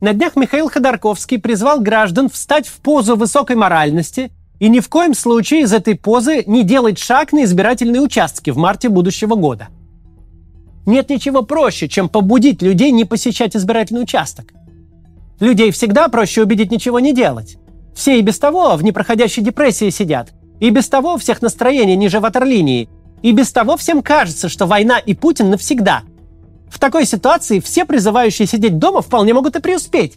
На днях Михаил Ходорковский призвал граждан встать в позу высокой моральности и ни в коем случае из этой позы не делать шаг на избирательные участки в марте будущего года. Нет ничего проще, чем побудить людей не посещать избирательный участок. Людей всегда проще убедить ничего не делать. Все и без того в непроходящей депрессии сидят. И без того всех настроение ниже ватерлинии. И без того всем кажется, что война и Путин навсегда. В такой ситуации все призывающие сидеть дома вполне могут и преуспеть.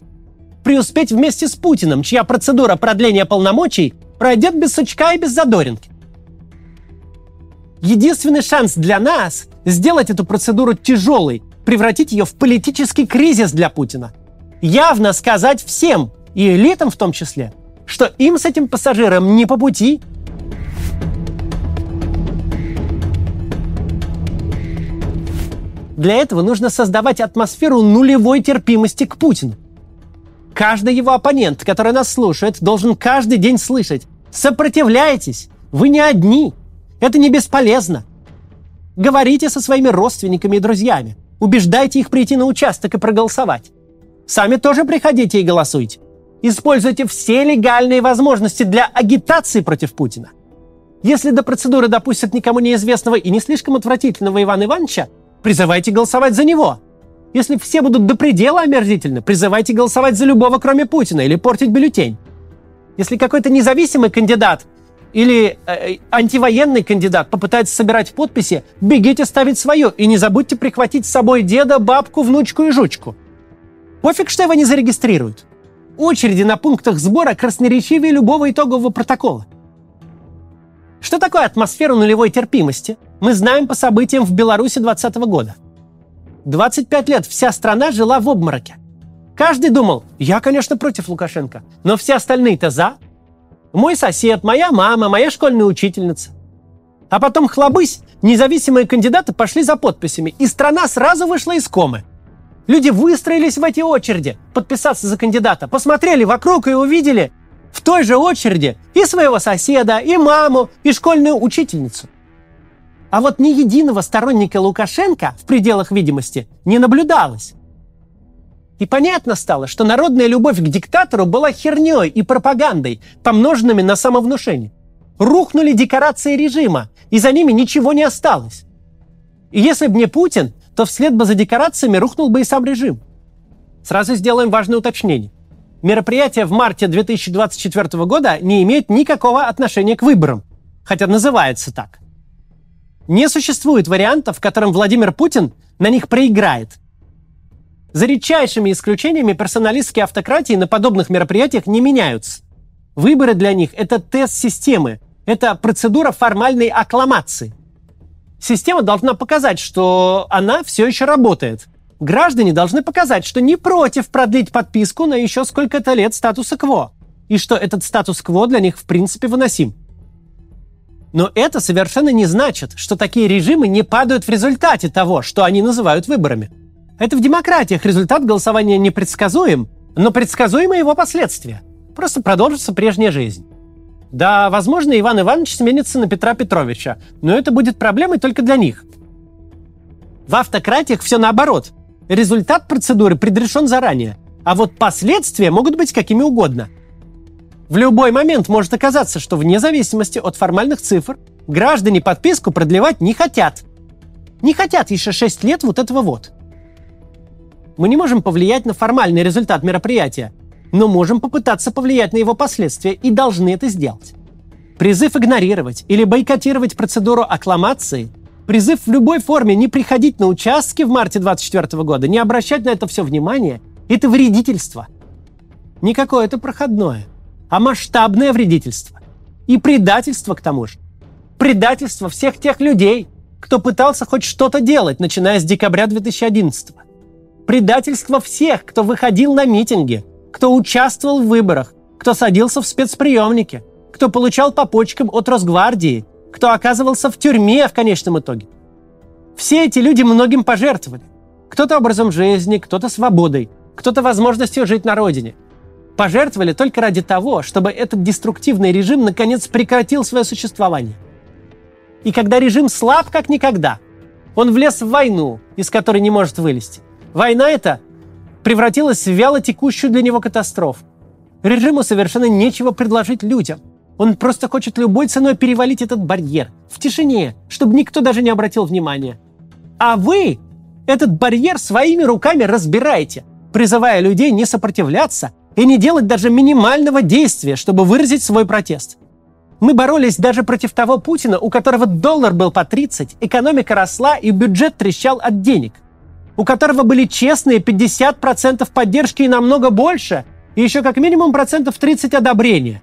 Преуспеть вместе с Путиным, чья процедура продления полномочий пройдет без сучка и без задоринки. Единственный шанс для нас – сделать эту процедуру тяжелой, превратить ее в политический кризис для Путина. Явно сказать всем, и элитам в том числе, что им с этим пассажиром не по пути – Для этого нужно создавать атмосферу нулевой терпимости к Путину. Каждый его оппонент, который нас слушает, должен каждый день слышать «Сопротивляйтесь! Вы не одни! Это не бесполезно!» Говорите со своими родственниками и друзьями. Убеждайте их прийти на участок и проголосовать. Сами тоже приходите и голосуйте. Используйте все легальные возможности для агитации против Путина. Если до процедуры допустят никому неизвестного и не слишком отвратительного Ивана Ивановича, призывайте голосовать за него. Если все будут до предела омерзительны, призывайте голосовать за любого, кроме Путина, или портить бюллетень. Если какой-то независимый кандидат или э, антивоенный кандидат попытается собирать подписи, бегите ставить свое и не забудьте прихватить с собой деда, бабку, внучку и жучку. Пофиг, что его не зарегистрируют. Очереди на пунктах сбора красноречивее любого итогового протокола. Что такое атмосфера нулевой терпимости, мы знаем по событиям в Беларуси 2020 года. 25 лет вся страна жила в обмороке. Каждый думал, я, конечно, против Лукашенко, но все остальные-то за. Мой сосед, моя мама, моя школьная учительница. А потом хлобысь, независимые кандидаты пошли за подписями, и страна сразу вышла из комы. Люди выстроились в эти очереди подписаться за кандидата, посмотрели вокруг и увидели, в той же очереди и своего соседа, и маму, и школьную учительницу. А вот ни единого сторонника Лукашенко в пределах видимости не наблюдалось. И понятно стало, что народная любовь к диктатору была херней и пропагандой, помноженными на самовнушение. Рухнули декорации режима, и за ними ничего не осталось. И если бы не Путин, то вслед бы за декорациями рухнул бы и сам режим. Сразу сделаем важное уточнение мероприятие в марте 2024 года не имеет никакого отношения к выборам, хотя называется так. Не существует варианта, в котором Владимир Путин на них проиграет. За редчайшими исключениями персоналистские автократии на подобных мероприятиях не меняются. Выборы для них – это тест системы, это процедура формальной аккламации. Система должна показать, что она все еще работает – Граждане должны показать, что не против продлить подписку на еще сколько-то лет статуса КВО, и что этот статус-кво для них в принципе выносим. Но это совершенно не значит, что такие режимы не падают в результате того, что они называют выборами. Это в демократиях результат голосования непредсказуем, но предсказуемы его последствия. Просто продолжится прежняя жизнь. Да, возможно, Иван Иванович сменится на Петра Петровича, но это будет проблемой только для них. В автократиях все наоборот – Результат процедуры предрешен заранее, а вот последствия могут быть какими угодно. В любой момент может оказаться, что вне зависимости от формальных цифр граждане подписку продлевать не хотят. Не хотят еще 6 лет вот этого вот. Мы не можем повлиять на формальный результат мероприятия, но можем попытаться повлиять на его последствия и должны это сделать. Призыв игнорировать или бойкотировать процедуру аккламации – Призыв в любой форме не приходить на участки в марте 2024 года, не обращать на это все внимание – это вредительство. Не какое-то проходное, а масштабное вредительство. И предательство к тому же. Предательство всех тех людей, кто пытался хоть что-то делать, начиная с декабря 2011 Предательство всех, кто выходил на митинги, кто участвовал в выборах, кто садился в спецприемники, кто получал по почкам от Росгвардии – кто оказывался в тюрьме в конечном итоге. Все эти люди многим пожертвовали. Кто-то образом жизни, кто-то свободой, кто-то возможностью жить на родине. Пожертвовали только ради того, чтобы этот деструктивный режим наконец прекратил свое существование. И когда режим слаб как никогда, он влез в войну, из которой не может вылезти. Война это превратилась в вяло текущую для него катастрофу. Режиму совершенно нечего предложить людям. Он просто хочет любой ценой перевалить этот барьер в тишине, чтобы никто даже не обратил внимания. А вы этот барьер своими руками разбираете, призывая людей не сопротивляться и не делать даже минимального действия, чтобы выразить свой протест. Мы боролись даже против того Путина, у которого доллар был по 30, экономика росла и бюджет трещал от денег. У которого были честные 50% поддержки и намного больше, и еще как минимум процентов 30 одобрения.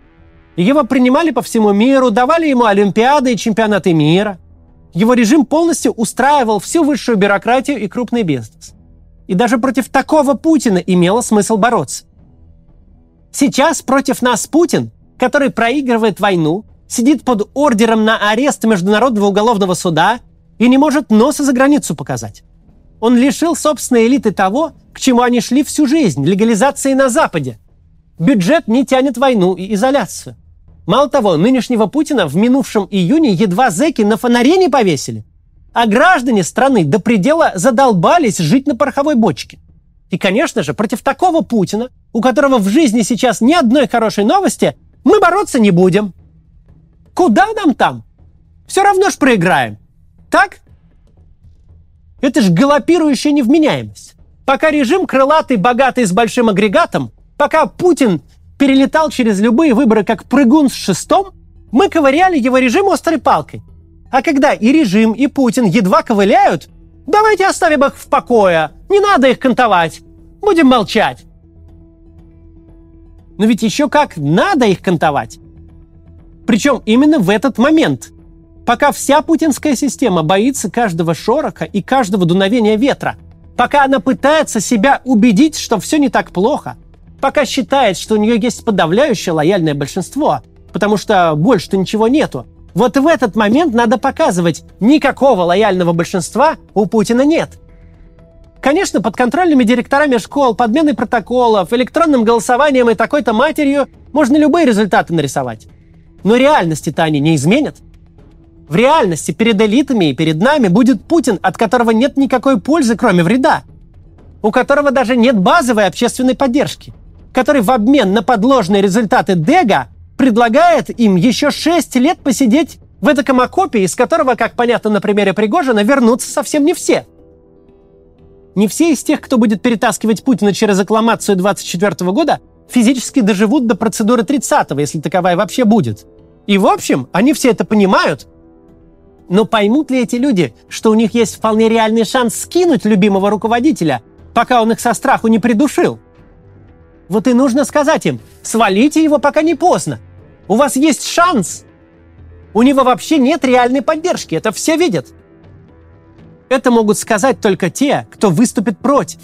Его принимали по всему миру, давали ему олимпиады и чемпионаты мира – его режим полностью устраивал всю высшую бюрократию и крупный бизнес. И даже против такого Путина имело смысл бороться. Сейчас против нас Путин, который проигрывает войну, сидит под ордером на арест Международного уголовного суда и не может носа за границу показать. Он лишил собственной элиты того, к чему они шли всю жизнь – легализации на Западе. Бюджет не тянет войну и изоляцию. Мало того, нынешнего Путина в минувшем июне едва зэки на фонаре не повесили. А граждане страны до предела задолбались жить на пороховой бочке. И, конечно же, против такого Путина, у которого в жизни сейчас ни одной хорошей новости, мы бороться не будем. Куда нам там? Все равно ж проиграем. Так? Это ж галопирующая невменяемость. Пока режим крылатый, богатый, с большим агрегатом, пока Путин перелетал через любые выборы как прыгун с шестом, мы ковыряли его режим острой палкой. А когда и режим, и Путин едва ковыляют, давайте оставим их в покое, не надо их кантовать, будем молчать. Но ведь еще как надо их кантовать. Причем именно в этот момент, пока вся путинская система боится каждого шороха и каждого дуновения ветра, пока она пытается себя убедить, что все не так плохо – пока считает, что у нее есть подавляющее лояльное большинство, потому что больше-то ничего нету. Вот в этот момент надо показывать, никакого лояльного большинства у Путина нет. Конечно, под контрольными директорами школ, подменой протоколов, электронным голосованием и такой-то матерью можно любые результаты нарисовать. Но реальности-то они не изменят. В реальности перед элитами и перед нами будет Путин, от которого нет никакой пользы, кроме вреда. У которого даже нет базовой общественной поддержки который в обмен на подложные результаты Дега предлагает им еще 6 лет посидеть в этом окопе, из которого, как понятно на примере Пригожина, вернутся совсем не все. Не все из тех, кто будет перетаскивать Путина через аккламацию 24 года, физически доживут до процедуры 30-го, если таковая вообще будет. И в общем, они все это понимают. Но поймут ли эти люди, что у них есть вполне реальный шанс скинуть любимого руководителя, пока он их со страху не придушил? Вот и нужно сказать им, свалите его, пока не поздно. У вас есть шанс. У него вообще нет реальной поддержки, это все видят. Это могут сказать только те, кто выступит против.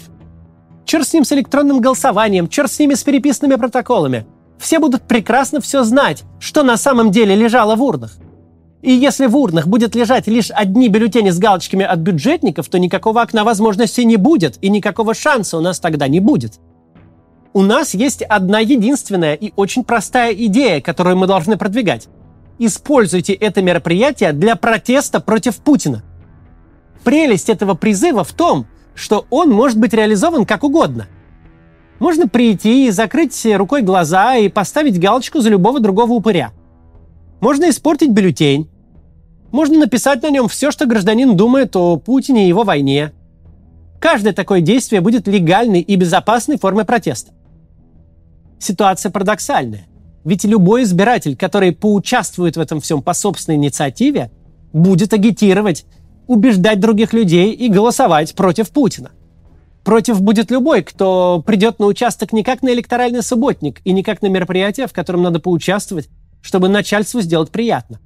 Черт с ним с электронным голосованием, черт с ними с переписанными протоколами. Все будут прекрасно все знать, что на самом деле лежало в урнах. И если в урнах будет лежать лишь одни бюллетени с галочками от бюджетников, то никакого окна возможности не будет, и никакого шанса у нас тогда не будет. У нас есть одна единственная и очень простая идея, которую мы должны продвигать. Используйте это мероприятие для протеста против Путина. Прелесть этого призыва в том, что он может быть реализован как угодно. Можно прийти и закрыть рукой глаза и поставить галочку за любого другого упыря. Можно испортить бюллетень. Можно написать на нем все, что гражданин думает о Путине и его войне. Каждое такое действие будет легальной и безопасной формой протеста. Ситуация парадоксальная. Ведь любой избиратель, который поучаствует в этом всем по собственной инициативе, будет агитировать, убеждать других людей и голосовать против Путина. Против будет любой, кто придет на участок не как на электоральный субботник и не как на мероприятие, в котором надо поучаствовать, чтобы начальству сделать приятно.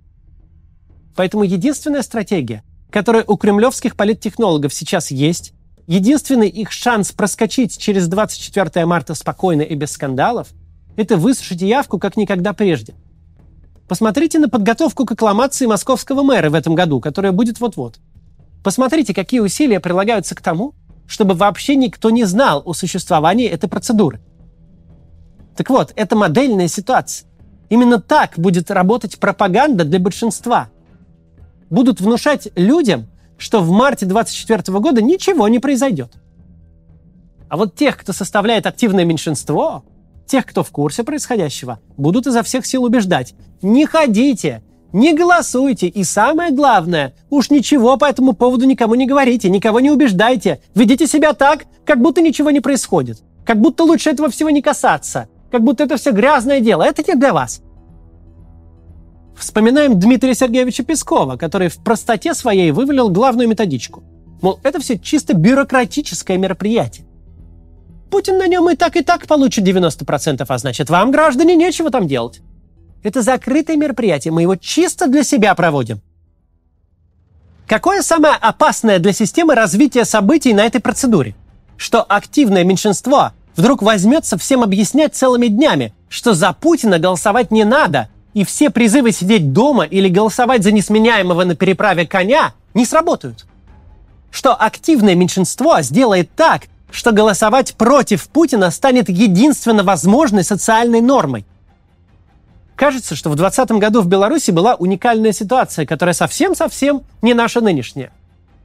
Поэтому единственная стратегия, которая у кремлевских политтехнологов сейчас есть, Единственный их шанс проскочить через 24 марта спокойно и без скандалов – это высушить явку как никогда прежде. Посмотрите на подготовку к аккламации московского мэра в этом году, которая будет вот-вот. Посмотрите, какие усилия прилагаются к тому, чтобы вообще никто не знал о существовании этой процедуры. Так вот, это модельная ситуация. Именно так будет работать пропаганда для большинства. Будут внушать людям, что в марте 24 года ничего не произойдет. А вот тех, кто составляет активное меньшинство, тех, кто в курсе происходящего, будут изо всех сил убеждать. Не ходите, не голосуйте и самое главное, уж ничего по этому поводу никому не говорите, никого не убеждайте. Ведите себя так, как будто ничего не происходит. Как будто лучше этого всего не касаться. Как будто это все грязное дело. Это не для вас. Вспоминаем Дмитрия Сергеевича Пескова, который в простоте своей вывалил главную методичку. Мол, это все чисто бюрократическое мероприятие. Путин на нем и так, и так получит 90%, а значит, вам, граждане, нечего там делать. Это закрытое мероприятие, мы его чисто для себя проводим. Какое самое опасное для системы развитие событий на этой процедуре? Что активное меньшинство вдруг возьмется всем объяснять целыми днями, что за Путина голосовать не надо, и все призывы сидеть дома или голосовать за несменяемого на переправе коня не сработают. Что активное меньшинство сделает так, что голосовать против Путина станет единственно возможной социальной нормой. Кажется, что в 2020 году в Беларуси была уникальная ситуация, которая совсем-совсем не наша нынешняя.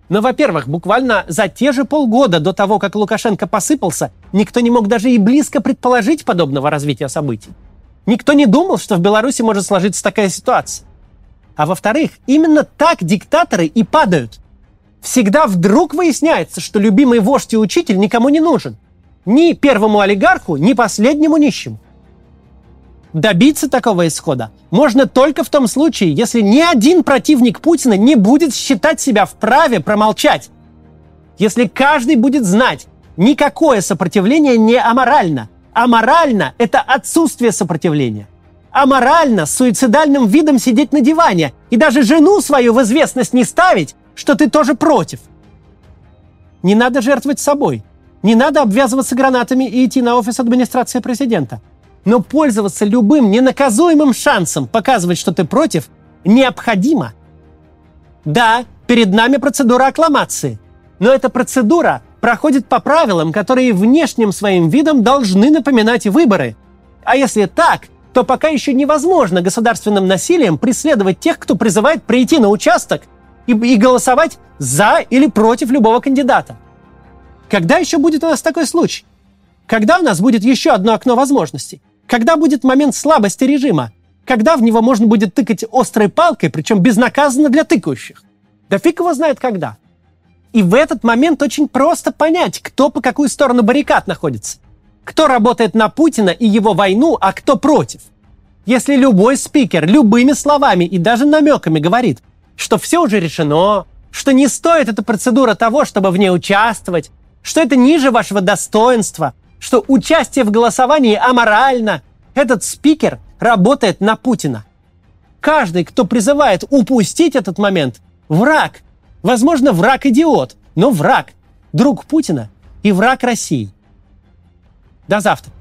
Но, во-первых, буквально за те же полгода до того, как Лукашенко посыпался, никто не мог даже и близко предположить подобного развития событий. Никто не думал, что в Беларуси может сложиться такая ситуация. А во-вторых, именно так диктаторы и падают. Всегда вдруг выясняется, что любимый вождь и учитель никому не нужен. Ни первому олигарху, ни последнему нищему. Добиться такого исхода можно только в том случае, если ни один противник Путина не будет считать себя вправе промолчать. Если каждый будет знать, никакое сопротивление не аморально – Аморально – это отсутствие сопротивления. Аморально с суицидальным видом сидеть на диване и даже жену свою в известность не ставить, что ты тоже против. Не надо жертвовать собой. Не надо обвязываться гранатами и идти на офис администрации президента. Но пользоваться любым ненаказуемым шансом показывать, что ты против, необходимо. Да, перед нами процедура аккламации. Но эта процедура проходит по правилам, которые внешним своим видом должны напоминать выборы. А если так, то пока еще невозможно государственным насилием преследовать тех, кто призывает прийти на участок и, и голосовать за или против любого кандидата. Когда еще будет у нас такой случай? Когда у нас будет еще одно окно возможностей? Когда будет момент слабости режима? Когда в него можно будет тыкать острой палкой, причем безнаказанно для тыкающих? Да фиг его знает когда. И в этот момент очень просто понять, кто по какую сторону баррикад находится. Кто работает на Путина и его войну, а кто против. Если любой спикер любыми словами и даже намеками говорит, что все уже решено, что не стоит эта процедура того, чтобы в ней участвовать, что это ниже вашего достоинства, что участие в голосовании аморально, этот спикер работает на Путина. Каждый, кто призывает упустить этот момент, враг, Возможно, враг-идиот, но враг. Друг Путина и враг России. До завтра.